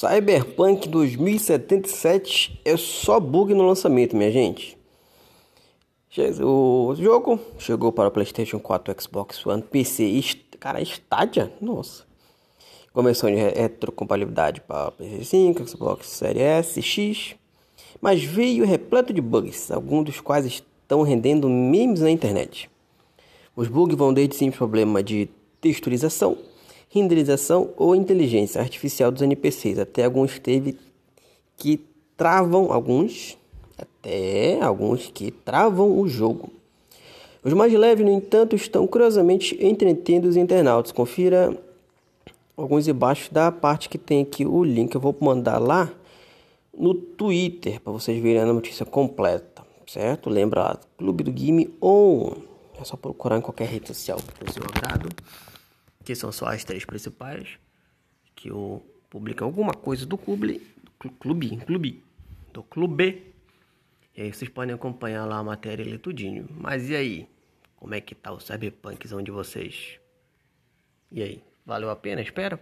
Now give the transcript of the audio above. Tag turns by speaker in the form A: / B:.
A: Cyberpunk 2077 é só bug no lançamento, minha gente. O jogo chegou para PlayStation 4, Xbox One, PC, cara, Stadia, nossa. Começou de retrocompatibilidade para PC 5, Xbox Series S, X, mas veio repleto de bugs, alguns dos quais estão rendendo memes na internet. Os bugs vão desde simples problema de texturização renderização ou inteligência artificial dos NPCs. Até alguns teve que travam alguns, até alguns que travam o jogo. Os mais leves, no entanto, estão curiosamente entretendo os internautas. Confira alguns embaixo da parte que tem aqui o link. Eu vou mandar lá no Twitter para vocês verem a notícia completa, certo? Lembra lá, Clube do Game On. É só procurar em qualquer rede social do seu agrado que são só as três principais, que eu publico alguma coisa do clube, do clube, clube, do clube. E aí vocês podem acompanhar lá a matéria e tudinho. Mas e aí? Como é que tá o cyberpunkzão de vocês? E aí? Valeu a pena? Espero.